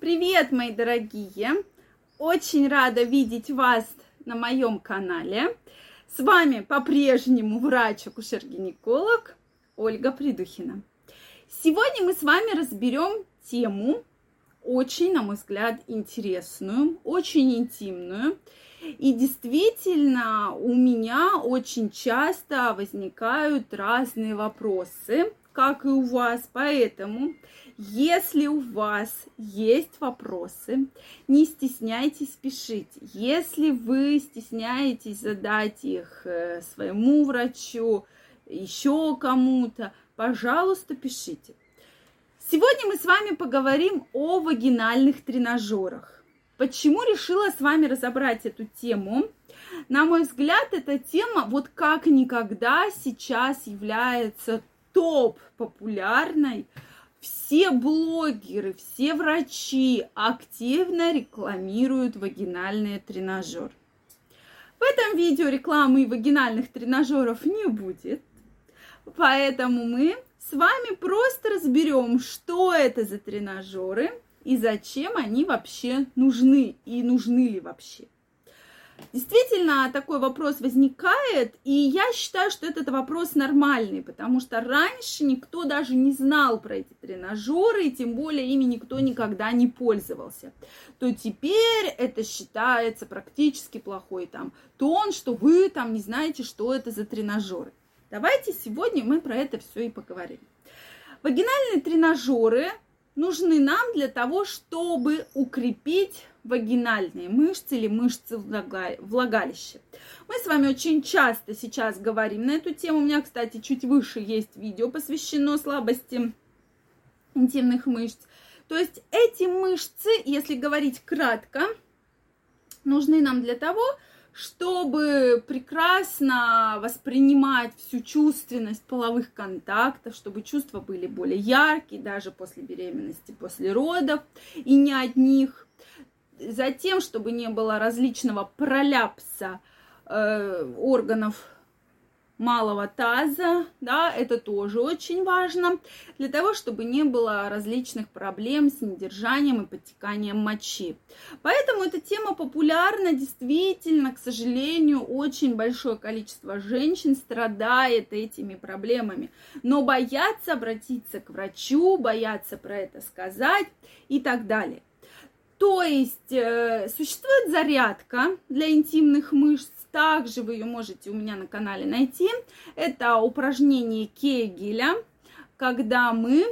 Привет, мои дорогие! Очень рада видеть вас на моем канале. С вами по-прежнему врач-акушер-гинеколог Ольга Придухина. Сегодня мы с вами разберем тему очень, на мой взгляд, интересную, очень интимную. И действительно, у меня очень часто возникают разные вопросы, как и у вас. Поэтому если у вас есть вопросы, не стесняйтесь, пишите. Если вы стесняетесь задать их э, своему врачу, еще кому-то, пожалуйста, пишите. Сегодня мы с вами поговорим о вагинальных тренажерах. Почему решила с вами разобрать эту тему? На мой взгляд, эта тема вот как никогда сейчас является топ популярной все блогеры, все врачи активно рекламируют вагинальные тренажеры. В этом видео рекламы вагинальных тренажеров не будет, поэтому мы с вами просто разберем, что это за тренажеры и зачем они вообще нужны и нужны ли вообще. Действительно, такой вопрос возникает, и я считаю, что этот вопрос нормальный, потому что раньше никто даже не знал про эти тренажеры, и тем более ими никто никогда не пользовался. То теперь это считается практически плохой там тон, что вы там не знаете, что это за тренажеры. Давайте сегодня мы про это все и поговорим. Вагинальные тренажеры нужны нам для того, чтобы укрепить вагинальные мышцы или мышцы влагалища. Мы с вами очень часто сейчас говорим на эту тему. У меня, кстати, чуть выше есть видео, посвящено слабости интимных мышц. То есть эти мышцы, если говорить кратко, нужны нам для того, чтобы прекрасно воспринимать всю чувственность половых контактов, чтобы чувства были более яркие даже после беременности, после родов, и не одних. Затем, чтобы не было различного проляпса э, органов малого таза, да, это тоже очень важно, для того, чтобы не было различных проблем с недержанием и подтеканием мочи. Поэтому эта тема популярна, действительно, к сожалению, очень большое количество женщин страдает этими проблемами, но боятся обратиться к врачу, боятся про это сказать и так далее. То есть э, существует зарядка для интимных мышц, также вы ее можете у меня на канале найти. Это упражнение Кегеля, когда мы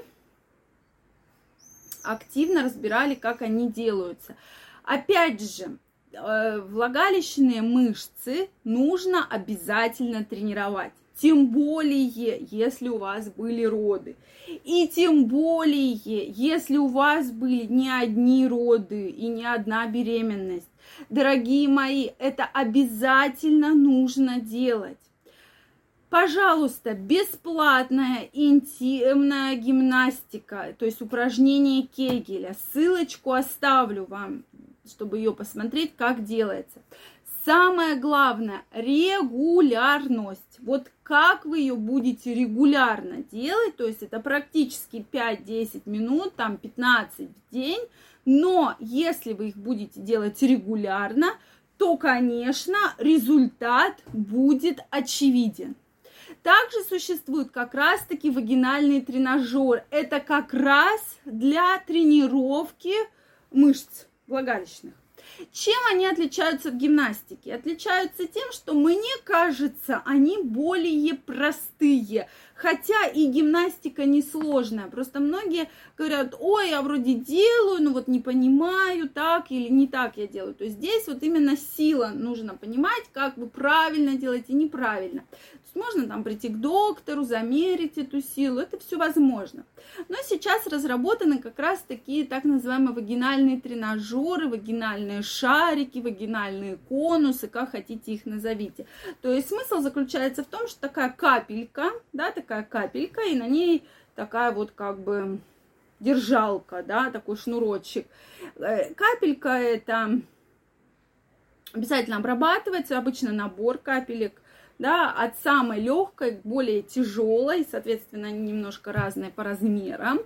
активно разбирали, как они делаются. Опять же, э, влагалищные мышцы нужно обязательно тренировать. Тем более, если у вас были роды. И тем более, если у вас были не одни роды и не одна беременность. Дорогие мои, это обязательно нужно делать. Пожалуйста, бесплатная интимная гимнастика, то есть упражнение Кегеля. Ссылочку оставлю вам, чтобы ее посмотреть, как делается. Самое главное – регулярность. Вот как вы ее будете регулярно делать, то есть это практически 5-10 минут, там 15 в день, но если вы их будете делать регулярно, то, конечно, результат будет очевиден. Также существует как раз-таки вагинальный тренажер. Это как раз для тренировки мышц влагалищных. Чем они отличаются в гимнастике? Отличаются тем, что мне кажется, они более простые. Хотя и гимнастика несложная. Просто многие говорят, ой, я вроде делаю, но вот не понимаю, так или не так я делаю. То есть здесь вот именно сила нужно понимать, как вы правильно делаете, неправильно. То есть можно там прийти к доктору, замерить эту силу, это все возможно. Но сейчас разработаны как раз такие так называемые вагинальные тренажеры, вагинальные шарики, вагинальные конусы, как хотите их назовите. То есть смысл заключается в том, что такая капелька, да, такая капелька, и на ней такая вот как бы держалка, да, такой шнурочек. Э, капелька это обязательно обрабатывается, обычно набор капелек, да, от самой легкой к более тяжелой, соответственно, они немножко разные по размерам.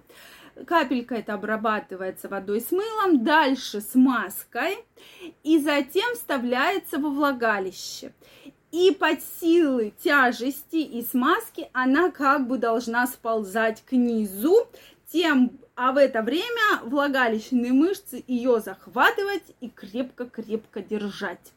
Капелька это обрабатывается водой с мылом, дальше с маской и затем вставляется во влагалище. И под силы тяжести и смазки она как бы должна сползать к низу, тем, а в это время влагалищные мышцы ее захватывать и крепко-крепко держать.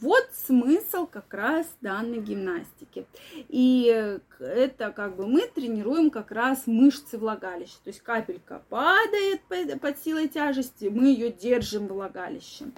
Вот смысл как раз данной гимнастики. И это как бы мы тренируем как раз мышцы влагалища. То есть капелька падает под силой тяжести, мы ее держим влагалищем.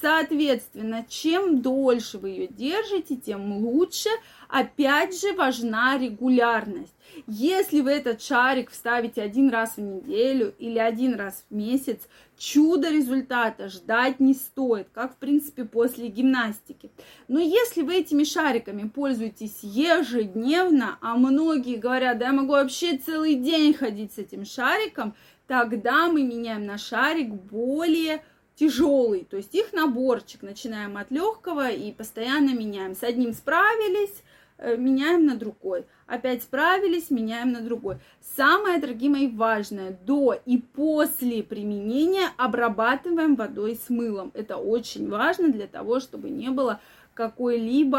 Соответственно, чем дольше вы ее держите, тем лучше. Опять же, важна регулярность. Если вы этот шарик вставите один раз в неделю или один раз в месяц, чудо результата ждать не стоит, как в принципе после гимнастики. Но если вы этими шариками пользуетесь ежедневно, а многие говорят, да я могу вообще целый день ходить с этим шариком, тогда мы меняем на шарик более тяжелый, то есть их наборчик, начинаем от легкого и постоянно меняем. С одним справились, меняем на другой. Опять справились, меняем на другой. Самое, дорогие мои, важное, до и после применения обрабатываем водой с мылом. Это очень важно для того, чтобы не было какой-либо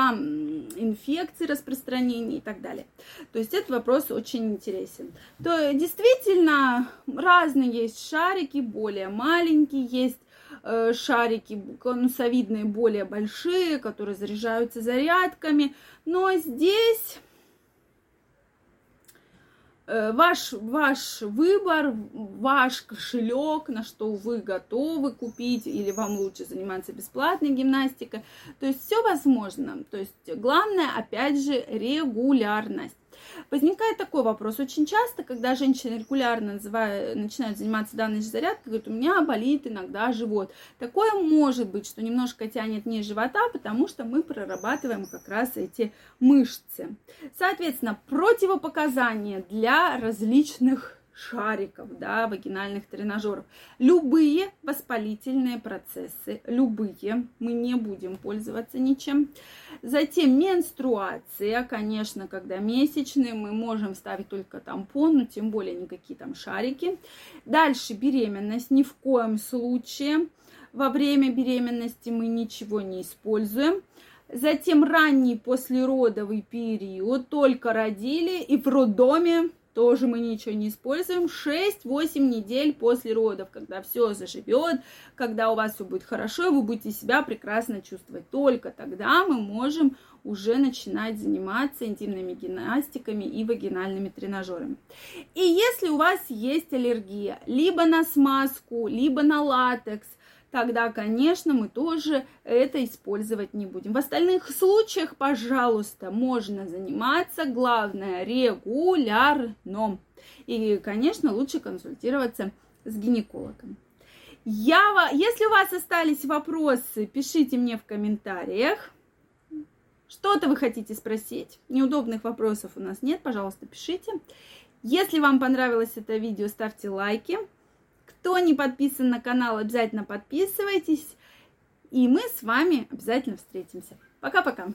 инфекции, распространения и так далее. То есть этот вопрос очень интересен. То действительно разные есть шарики, более маленькие есть Э, шарики конусовидные более большие, которые заряжаются зарядками. Но здесь э, ваш, ваш выбор, ваш кошелек, на что вы готовы купить, или вам лучше заниматься бесплатной гимнастикой. То есть все возможно. То есть главное, опять же, регулярность. Возникает такой вопрос. Очень часто, когда женщины регулярно называют, начинают заниматься данной же зарядкой, говорят, у меня болит иногда живот. Такое может быть, что немножко тянет ниже живота, потому что мы прорабатываем как раз эти мышцы. Соответственно, противопоказания для различных шариков, да, вагинальных тренажеров. Любые воспалительные процессы, любые, мы не будем пользоваться ничем. Затем менструация, конечно, когда месячные, мы можем ставить только тампон, но тем более никакие там шарики. Дальше беременность, ни в коем случае. Во время беременности мы ничего не используем. Затем ранний послеродовый период, только родили и в роддоме тоже мы ничего не используем. 6-8 недель после родов, когда все заживет, когда у вас все будет хорошо, вы будете себя прекрасно чувствовать. Только тогда мы можем уже начинать заниматься интимными гимнастиками и вагинальными тренажерами. И если у вас есть аллергия либо на смазку, либо на латекс, тогда, конечно, мы тоже это использовать не будем. В остальных случаях, пожалуйста, можно заниматься, главное, регулярно. И, конечно, лучше консультироваться с гинекологом. Я, если у вас остались вопросы, пишите мне в комментариях. Что-то вы хотите спросить? Неудобных вопросов у нас нет, пожалуйста, пишите. Если вам понравилось это видео, ставьте лайки. Кто не подписан на канал, обязательно подписывайтесь. И мы с вами обязательно встретимся. Пока-пока.